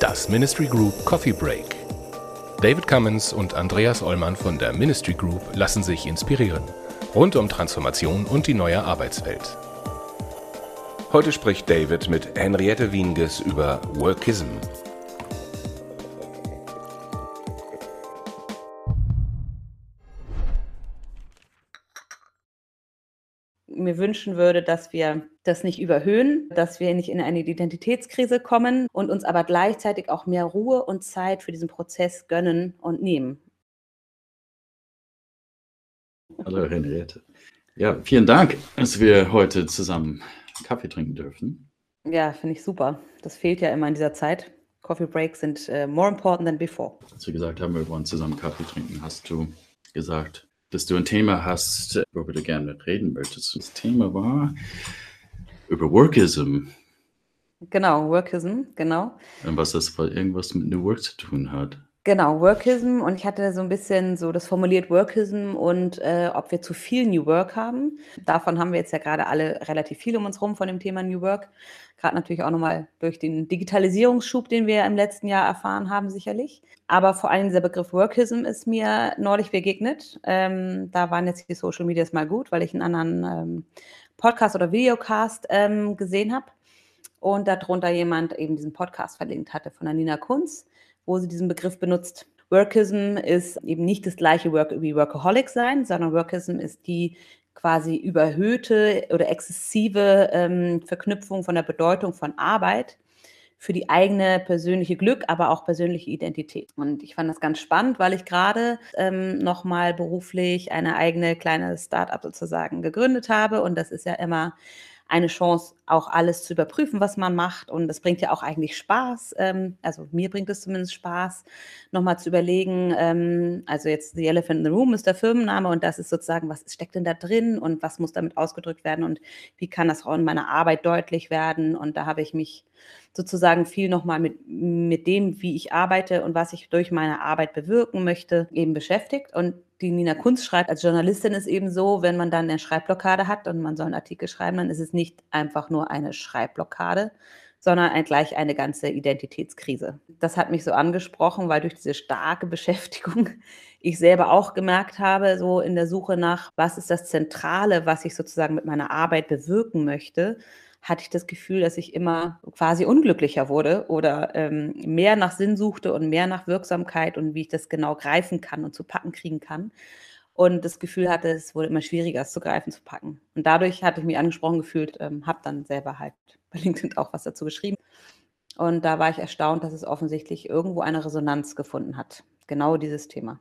Das Ministry Group Coffee Break. David Cummins und Andreas Ollmann von der Ministry Group lassen sich inspirieren. Rund um Transformation und die neue Arbeitswelt. Heute spricht David mit Henriette Wienges über Workism. Mir wünschen würde, dass wir das nicht überhöhen, dass wir nicht in eine Identitätskrise kommen und uns aber gleichzeitig auch mehr Ruhe und Zeit für diesen Prozess gönnen und nehmen. Hallo Henriette. Ja, vielen Dank, dass wir heute zusammen Kaffee trinken dürfen. Ja, finde ich super. Das fehlt ja immer in dieser Zeit. Coffee Breaks sind uh, more important than before. Als wir gesagt haben, wir wollen zusammen Kaffee trinken, hast du gesagt, dass du ein Thema hast, worüber du gerne reden möchtest. Das Thema war über Workism. Genau, Workism, genau. Und was das irgendwas mit New Work zu tun hat. Genau, Workism und ich hatte so ein bisschen so das formuliert Workism und äh, ob wir zu viel New Work haben. Davon haben wir jetzt ja gerade alle relativ viel um uns rum von dem Thema New Work. Gerade natürlich auch nochmal durch den Digitalisierungsschub, den wir im letzten Jahr erfahren haben, sicherlich. Aber vor allem dieser Begriff Workism ist mir neulich begegnet. Ähm, da waren jetzt die Social Medias mal gut, weil ich einen anderen ähm, Podcast oder Videocast ähm, gesehen habe und darunter jemand eben diesen Podcast verlinkt hatte von der Nina Kunz wo sie diesen Begriff benutzt. Workism ist eben nicht das gleiche Work wie Workaholic sein, sondern Workism ist die quasi überhöhte oder exzessive ähm, Verknüpfung von der Bedeutung von Arbeit für die eigene persönliche Glück, aber auch persönliche Identität. Und ich fand das ganz spannend, weil ich gerade ähm, nochmal beruflich eine eigene kleine Start-up sozusagen gegründet habe. Und das ist ja immer eine Chance, auch alles zu überprüfen, was man macht. Und das bringt ja auch eigentlich Spaß. Ähm, also mir bringt es zumindest Spaß, nochmal zu überlegen. Ähm, also jetzt The Elephant in the Room ist der Firmenname und das ist sozusagen, was steckt denn da drin und was muss damit ausgedrückt werden und wie kann das auch in meiner Arbeit deutlich werden. Und da habe ich mich sozusagen viel nochmal mit, mit dem, wie ich arbeite und was ich durch meine Arbeit bewirken möchte, eben beschäftigt. Und die Nina Kunz schreibt, als Journalistin ist eben so, wenn man dann eine Schreibblockade hat und man soll einen Artikel schreiben, dann ist es nicht einfach nur eine Schreibblockade, sondern ein, gleich eine ganze Identitätskrise. Das hat mich so angesprochen, weil durch diese starke Beschäftigung ich selber auch gemerkt habe, so in der Suche nach, was ist das Zentrale, was ich sozusagen mit meiner Arbeit bewirken möchte, hatte ich das Gefühl, dass ich immer quasi unglücklicher wurde oder ähm, mehr nach Sinn suchte und mehr nach Wirksamkeit und wie ich das genau greifen kann und zu packen kriegen kann. Und das Gefühl hatte, es wurde immer schwieriger, es zu greifen, zu packen. Und dadurch hatte ich mich angesprochen gefühlt, ähm, habe dann selber halt bei LinkedIn auch was dazu geschrieben. Und da war ich erstaunt, dass es offensichtlich irgendwo eine Resonanz gefunden hat. Genau dieses Thema.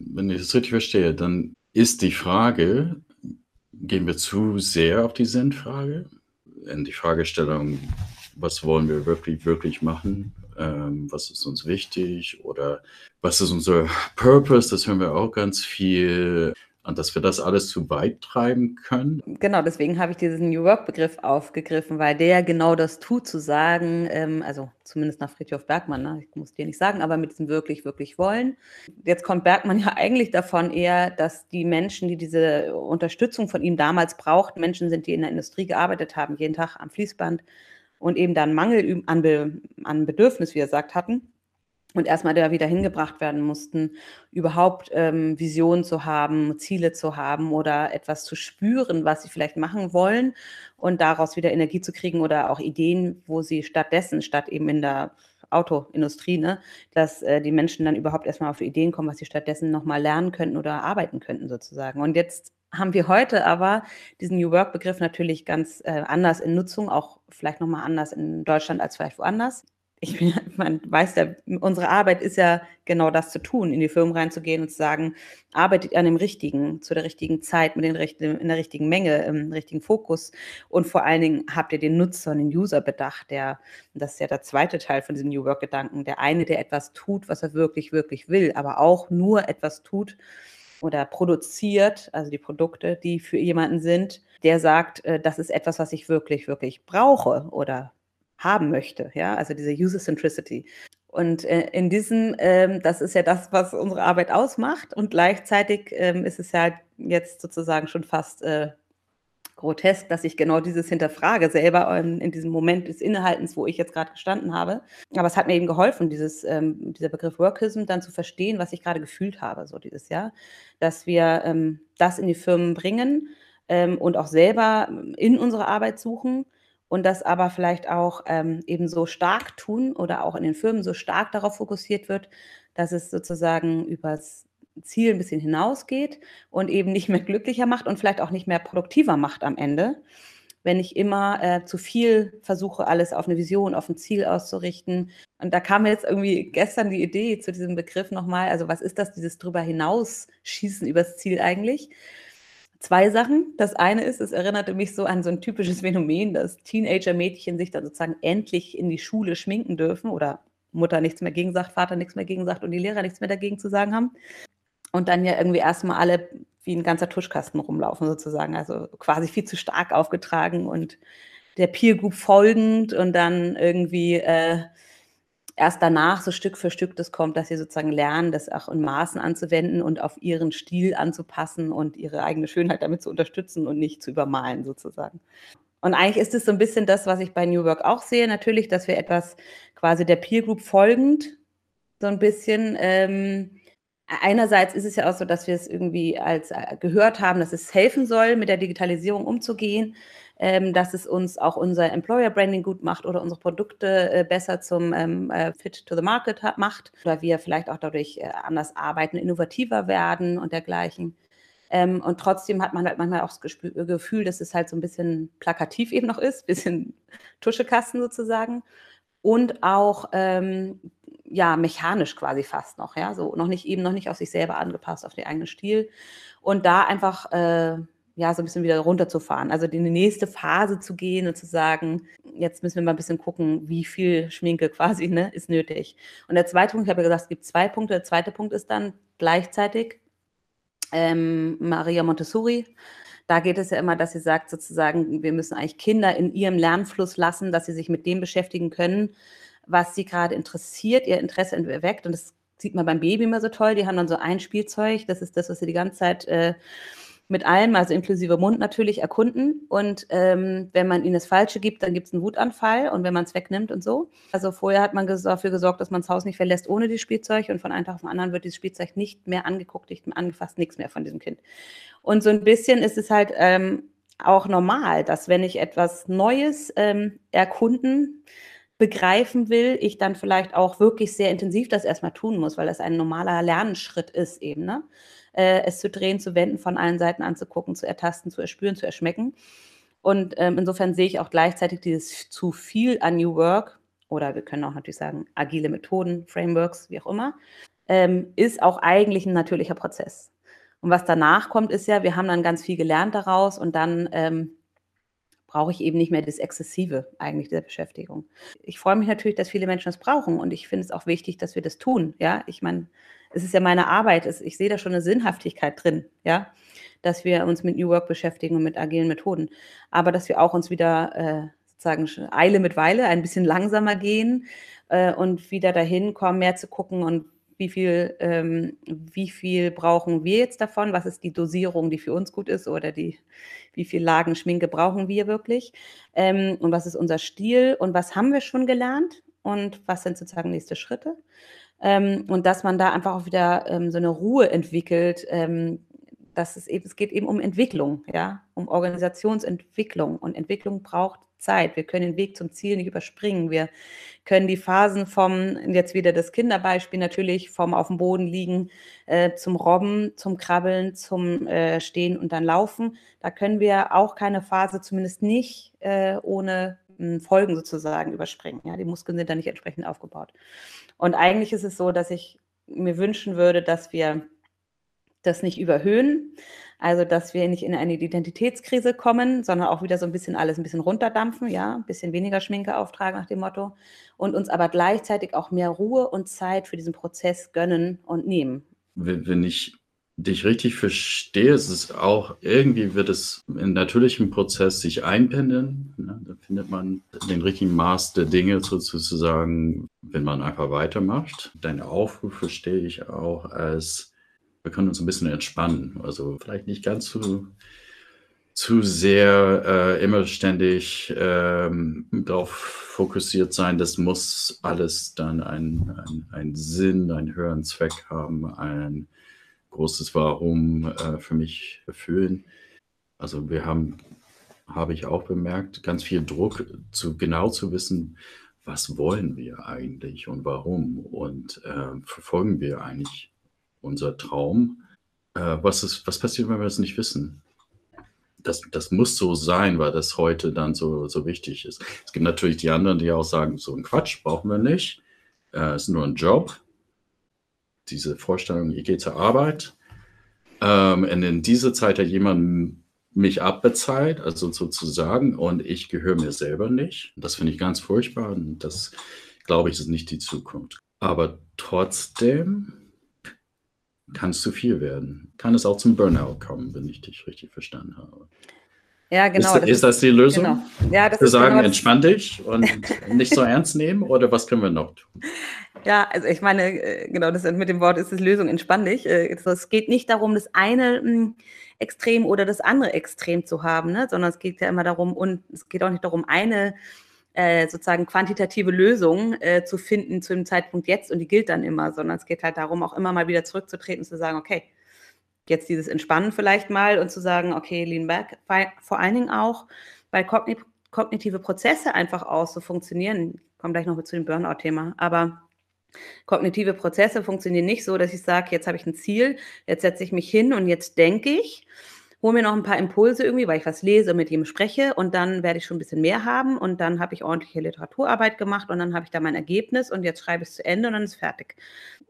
Wenn ich das richtig verstehe, dann ist die Frage, gehen wir zu sehr auf die Sinnfrage? In die Fragestellung, was wollen wir wirklich, wirklich machen? Ähm, was ist uns wichtig? Oder was ist unser Purpose? Das hören wir auch ganz viel und dass wir das alles zu weit treiben können. Genau, deswegen habe ich diesen New Work-Begriff aufgegriffen, weil der genau das tut, zu sagen, ähm, also zumindest nach Friedhof Bergmann, ne? ich muss dir nicht sagen, aber mit diesem wirklich, wirklich wollen. Jetzt kommt Bergmann ja eigentlich davon eher, dass die Menschen, die diese Unterstützung von ihm damals brauchten, Menschen sind, die in der Industrie gearbeitet haben, jeden Tag am Fließband und eben dann Mangel an, Be an Bedürfnis, wie er sagt, hatten und erstmal da wieder hingebracht werden mussten, überhaupt ähm, Visionen zu haben, Ziele zu haben oder etwas zu spüren, was sie vielleicht machen wollen und daraus wieder Energie zu kriegen oder auch Ideen, wo sie stattdessen, statt eben in der Autoindustrie, ne, dass äh, die Menschen dann überhaupt erstmal auf Ideen kommen, was sie stattdessen nochmal lernen könnten oder arbeiten könnten sozusagen. Und jetzt haben wir heute aber diesen New Work-Begriff natürlich ganz äh, anders in Nutzung, auch vielleicht nochmal anders in Deutschland als vielleicht woanders ich bin, man weiß ja, unsere Arbeit ist ja genau das zu tun, in die Firmen reinzugehen und zu sagen, arbeitet an dem Richtigen, zu der richtigen Zeit, mit den richtigen, in der richtigen Menge, im richtigen Fokus. Und vor allen Dingen habt ihr den Nutzer und den User bedacht, der, das ist ja der zweite Teil von diesem New Work-Gedanken, der eine, der etwas tut, was er wirklich, wirklich will, aber auch nur etwas tut oder produziert, also die Produkte, die für jemanden sind, der sagt, äh, das ist etwas, was ich wirklich, wirklich brauche oder haben möchte. Ja, also diese User Centricity. Und äh, in diesem, ähm, das ist ja das, was unsere Arbeit ausmacht. Und gleichzeitig ähm, ist es ja jetzt sozusagen schon fast äh, grotesk, dass ich genau dieses hinterfrage selber in, in, diesem Moment des Innehaltens, wo ich jetzt gerade gestanden habe. Aber es hat mir eben geholfen, dieses, ähm, dieser Begriff Workism dann zu verstehen, was ich gerade gefühlt habe, so dieses Jahr, dass wir ähm, das in die Firmen bringen ähm, und auch selber in unsere Arbeit suchen und das aber vielleicht auch ähm, eben so stark tun oder auch in den Firmen so stark darauf fokussiert wird, dass es sozusagen übers Ziel ein bisschen hinausgeht und eben nicht mehr glücklicher macht und vielleicht auch nicht mehr produktiver macht am Ende. Wenn ich immer äh, zu viel versuche, alles auf eine Vision, auf ein Ziel auszurichten. Und da kam jetzt irgendwie gestern die Idee zu diesem Begriff nochmal. Also, was ist das, dieses drüber hinausschießen übers Ziel eigentlich? Zwei Sachen. Das eine ist, es erinnerte mich so an so ein typisches Phänomen, dass Teenager-Mädchen sich dann sozusagen endlich in die Schule schminken dürfen oder Mutter nichts mehr gegen sagt, Vater nichts mehr gegen sagt und die Lehrer nichts mehr dagegen zu sagen haben und dann ja irgendwie erstmal alle wie ein ganzer Tuschkasten rumlaufen sozusagen. Also quasi viel zu stark aufgetragen und der Peer Group folgend und dann irgendwie äh, erst danach so Stück für Stück das kommt, dass sie sozusagen lernen, das auch in Maßen anzuwenden und auf ihren Stil anzupassen und ihre eigene Schönheit damit zu unterstützen und nicht zu übermalen sozusagen. Und eigentlich ist es so ein bisschen das, was ich bei New Work auch sehe, natürlich, dass wir etwas quasi der Peer Group folgend so ein bisschen ähm, einerseits ist es ja auch so, dass wir es irgendwie als äh, gehört haben, dass es helfen soll, mit der Digitalisierung umzugehen, ähm, dass es uns auch unser Employer Branding gut macht oder unsere Produkte äh, besser zum ähm, äh, Fit to the Market macht oder wir vielleicht auch dadurch äh, anders arbeiten, innovativer werden und dergleichen. Ähm, und trotzdem hat man halt manchmal auch das Gefühl, dass es halt so ein bisschen plakativ eben noch ist, bisschen Tuschekasten sozusagen. Und auch ähm, ja, mechanisch quasi fast noch, ja, so noch nicht eben noch nicht auf sich selber angepasst, auf den eigenen Stil und da einfach äh, ja so ein bisschen wieder runterzufahren, also in die nächste Phase zu gehen und zu sagen, jetzt müssen wir mal ein bisschen gucken, wie viel Schminke quasi ne, ist nötig. Und der zweite Punkt, ich habe ja gesagt, es gibt zwei Punkte. Der zweite Punkt ist dann gleichzeitig ähm, Maria Montessori. Da geht es ja immer, dass sie sagt sozusagen, wir müssen eigentlich Kinder in ihrem Lernfluss lassen, dass sie sich mit dem beschäftigen können, was sie gerade interessiert, ihr Interesse erweckt. Und das sieht man beim Baby immer so toll. Die haben dann so ein Spielzeug, das ist das, was sie die ganze Zeit äh, mit allem, also inklusive Mund natürlich, erkunden. Und ähm, wenn man ihnen das Falsche gibt, dann gibt es einen Wutanfall und wenn man es wegnimmt und so. Also vorher hat man dafür gesorgt, dass man das Haus nicht verlässt ohne dieses Spielzeug und von einem Tag auf den anderen wird dieses Spielzeug nicht mehr angeguckt, nicht mehr angefasst, nichts mehr von diesem Kind. Und so ein bisschen ist es halt ähm, auch normal, dass wenn ich etwas Neues ähm, erkunden, begreifen will, ich dann vielleicht auch wirklich sehr intensiv das erstmal tun muss, weil das ein normaler Lernschritt ist eben, ne? Äh, es zu drehen, zu wenden, von allen Seiten anzugucken, zu ertasten, zu erspüren, zu erschmecken. Und ähm, insofern sehe ich auch gleichzeitig dieses zu viel an New Work oder wir können auch natürlich sagen agile Methoden, Frameworks, wie auch immer, ähm, ist auch eigentlich ein natürlicher Prozess. Und was danach kommt, ist ja, wir haben dann ganz viel gelernt daraus und dann ähm, brauche ich eben nicht mehr das Exzessive eigentlich dieser Beschäftigung. Ich freue mich natürlich, dass viele Menschen das brauchen und ich finde es auch wichtig, dass wir das tun. Ja, ich meine, es ist ja meine Arbeit, ich sehe da schon eine Sinnhaftigkeit drin, ja, dass wir uns mit New Work beschäftigen und mit agilen Methoden, aber dass wir auch uns wieder äh, sozusagen Eile mit Weile ein bisschen langsamer gehen äh, und wieder dahin kommen, mehr zu gucken und wie viel, ähm, wie viel brauchen wir jetzt davon, was ist die Dosierung, die für uns gut ist oder die, wie viel Lagen Schminke brauchen wir wirklich? Ähm, und was ist unser Stil? Und was haben wir schon gelernt? Und was sind sozusagen nächste Schritte. Ähm, und dass man da einfach auch wieder ähm, so eine Ruhe entwickelt, ähm, dass es eben, es geht eben um Entwicklung, ja, um Organisationsentwicklung. Und Entwicklung braucht Zeit. Wir können den Weg zum Ziel nicht überspringen. Wir können die Phasen vom, jetzt wieder das Kinderbeispiel natürlich, vom auf dem Boden liegen äh, zum Robben, zum Krabbeln, zum äh, Stehen und dann Laufen. Da können wir auch keine Phase, zumindest nicht äh, ohne hm, Folgen sozusagen überspringen. Ja, die Muskeln sind da nicht entsprechend aufgebaut. Und eigentlich ist es so, dass ich mir wünschen würde, dass wir das nicht überhöhen, also, dass wir nicht in eine Identitätskrise kommen, sondern auch wieder so ein bisschen alles ein bisschen runterdampfen, ja, ein bisschen weniger Schminke auftragen nach dem Motto und uns aber gleichzeitig auch mehr Ruhe und Zeit für diesen Prozess gönnen und nehmen. Wenn ich dich richtig verstehe, ist es auch, irgendwie wird es im natürlichen Prozess sich einpendeln. Ne? Da findet man den richtigen Maß der Dinge sozusagen, wenn man einfach weitermacht. Deine Aufruf verstehe ich auch als wir können uns ein bisschen entspannen. Also vielleicht nicht ganz so zu sehr äh, immer ständig ähm, darauf fokussiert sein, das muss alles dann einen ein Sinn, einen höheren Zweck haben, ein großes Warum äh, für mich erfüllen. Also wir haben, habe ich auch bemerkt, ganz viel Druck, zu genau zu wissen, was wollen wir eigentlich und warum und äh, verfolgen wir eigentlich unser Traum. Äh, was, ist, was passiert, wenn wir es nicht wissen? das, das muss so sein, weil das heute dann so, so wichtig ist. Es gibt natürlich die anderen, die auch sagen, so ein Quatsch brauchen wir nicht. Äh, ist nur ein Job. Diese Vorstellung, ich gehe zur Arbeit. Ähm, und in dieser Zeit hat jemand mich abbezahlt, also sozusagen, und ich gehöre mir selber nicht. Das finde ich ganz furchtbar und das, glaube ich, ist nicht die Zukunft. Aber trotzdem kann es zu viel werden. Kann es auch zum Burnout kommen, wenn ich dich richtig verstanden habe. Ja, genau. Ist, das, ist das die Lösung? Genau. Ja, das Wir ist sagen, genau entspann dich und nicht so ernst nehmen oder was können wir noch tun? Ja, also ich meine, äh, genau, das mit dem Wort ist es Lösung, entspann dich. Äh, Es geht nicht darum, das eine mh, Extrem oder das andere Extrem zu haben, ne? sondern es geht ja immer darum, und es geht auch nicht darum, eine äh, sozusagen quantitative Lösung äh, zu finden zu dem Zeitpunkt jetzt. Und die gilt dann immer, sondern es geht halt darum, auch immer mal wieder zurückzutreten zu sagen, okay, jetzt dieses Entspannen vielleicht mal und zu sagen, okay, lean back, vor allen Dingen auch, weil kogni kognitive Prozesse einfach auch so funktionieren. Ich komme gleich noch zu dem Burnout-Thema, aber kognitive Prozesse funktionieren nicht so, dass ich sage, jetzt habe ich ein Ziel, jetzt setze ich mich hin und jetzt denke ich, hole mir noch ein paar Impulse irgendwie, weil ich was lese und mit ihm spreche und dann werde ich schon ein bisschen mehr haben und dann habe ich ordentliche Literaturarbeit gemacht und dann habe ich da mein Ergebnis und jetzt schreibe ich es zu Ende und dann ist fertig.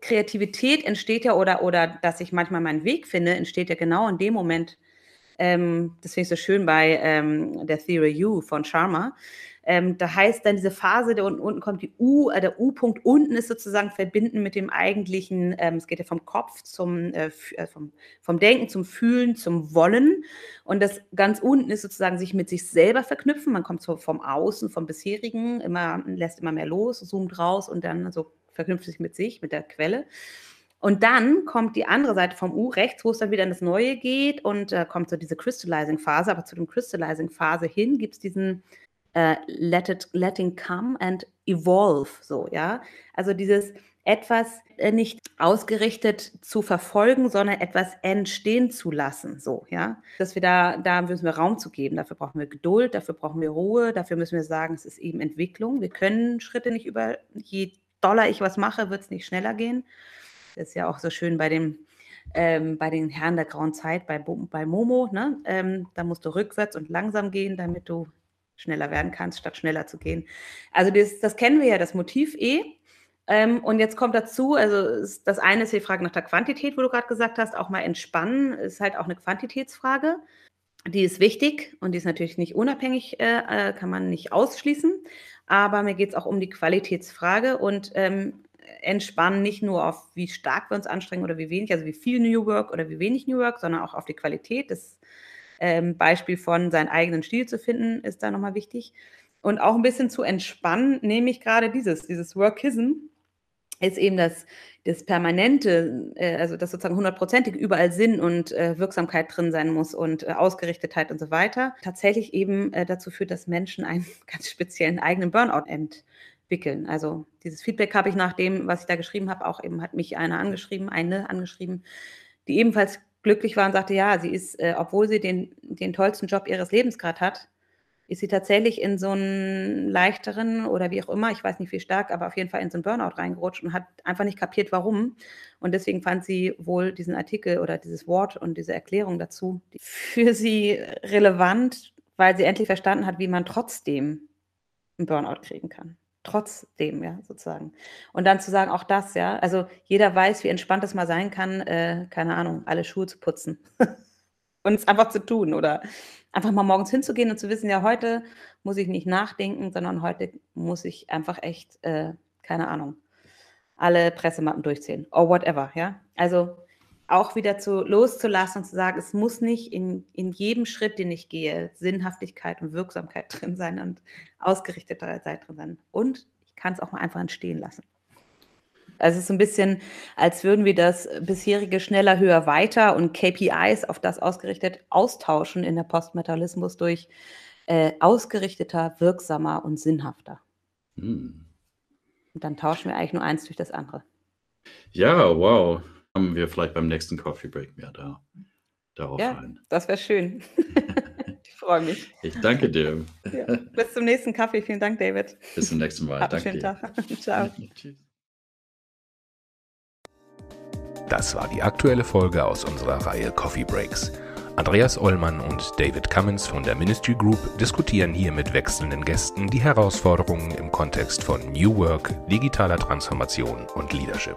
Kreativität entsteht ja oder, oder dass ich manchmal meinen Weg finde, entsteht ja genau in dem Moment. Ähm, das finde ich so schön bei ähm, der Theory U von Sharma. Ähm, da heißt dann diese Phase, der unten, unten kommt die U, äh, der U-Punkt unten ist sozusagen verbinden mit dem eigentlichen, ähm, es geht ja vom Kopf zum, äh, äh, vom, vom Denken zum Fühlen, zum Wollen. Und das ganz unten ist sozusagen sich mit sich selber verknüpfen. Man kommt so vom Außen, vom bisherigen, immer, lässt immer mehr los, zoomt raus und dann so verknüpft sich mit sich, mit der Quelle. Und dann kommt die andere Seite vom U rechts, wo es dann wieder in das Neue geht und äh, kommt so diese Crystallizing-Phase. Aber zu dem Crystallizing-Phase hin gibt es diesen äh, let it, letting come and evolve, so, ja. Also dieses etwas äh, nicht ausgerichtet zu verfolgen, sondern etwas entstehen zu lassen, so, ja. Dass wir da, da müssen wir Raum zu geben. Dafür brauchen wir Geduld, dafür brauchen wir Ruhe, dafür müssen wir sagen, es ist eben Entwicklung. Wir können Schritte nicht über, je doller ich was mache, wird es nicht schneller gehen. Ist ja auch so schön bei dem, ähm, bei den Herren der grauen Zeit, bei, bei Momo, ne? ähm, da musst du rückwärts und langsam gehen, damit du schneller werden kannst, statt schneller zu gehen. Also das, das kennen wir ja, das Motiv eh. Ähm, und jetzt kommt dazu, also das eine ist die Frage nach der Quantität, wo du gerade gesagt hast, auch mal entspannen, ist halt auch eine Quantitätsfrage. Die ist wichtig und die ist natürlich nicht unabhängig, äh, äh, kann man nicht ausschließen. Aber mir geht es auch um die Qualitätsfrage und ähm, entspannen nicht nur auf, wie stark wir uns anstrengen oder wie wenig, also wie viel New Work oder wie wenig New Work, sondern auch auf die Qualität. Das ähm, Beispiel von seinen eigenen Stil zu finden, ist da nochmal wichtig. Und auch ein bisschen zu entspannen, nehme ich gerade dieses, dieses Workism, ist eben das, das Permanente, äh, also das sozusagen hundertprozentig überall Sinn und äh, Wirksamkeit drin sein muss und äh, Ausgerichtetheit und so weiter, tatsächlich eben äh, dazu führt, dass Menschen einen ganz speziellen eigenen Burnout entwickeln. Also dieses Feedback habe ich nach dem, was ich da geschrieben habe, auch eben hat mich eine angeschrieben, eine angeschrieben, die ebenfalls glücklich war und sagte, ja, sie ist, äh, obwohl sie den, den tollsten Job ihres Lebens gerade hat, ist sie tatsächlich in so einen leichteren oder wie auch immer, ich weiß nicht wie stark, aber auf jeden Fall in so einen Burnout reingerutscht und hat einfach nicht kapiert, warum. Und deswegen fand sie wohl diesen Artikel oder dieses Wort und diese Erklärung dazu für sie relevant, weil sie endlich verstanden hat, wie man trotzdem einen Burnout kriegen kann. Trotzdem, ja, sozusagen. Und dann zu sagen, auch das, ja, also jeder weiß, wie entspannt es mal sein kann, äh, keine Ahnung, alle Schuhe zu putzen und es einfach zu tun oder einfach mal morgens hinzugehen und zu wissen, ja, heute muss ich nicht nachdenken, sondern heute muss ich einfach echt, äh, keine Ahnung, alle Pressemappen durchziehen or whatever, ja. Also auch wieder zu loszulassen und zu sagen, es muss nicht in, in jedem Schritt, den ich gehe, Sinnhaftigkeit und Wirksamkeit drin sein und Ausgerichteterheit drin sein. Und ich kann es auch mal einfach entstehen lassen. Also es ist so ein bisschen, als würden wir das bisherige schneller, höher, weiter und KPIs auf das ausgerichtet austauschen in der Postmetallismus durch äh, ausgerichteter, wirksamer und sinnhafter. Hm. Und dann tauschen wir eigentlich nur eins durch das andere. Ja, wow. Haben wir vielleicht beim nächsten Coffee Break mehr da, darauf ja, ein. Das wäre schön. ich freue mich. Ich danke dir. Ja, bis zum nächsten Kaffee. Vielen Dank, David. Bis zum nächsten Mal. Hab danke einen schönen dir. Tag. Ciao. Tschüss. Das war die aktuelle Folge aus unserer Reihe Coffee Breaks. Andreas Ollmann und David Cummins von der Ministry Group diskutieren hier mit wechselnden Gästen die Herausforderungen im Kontext von New Work, digitaler Transformation und Leadership.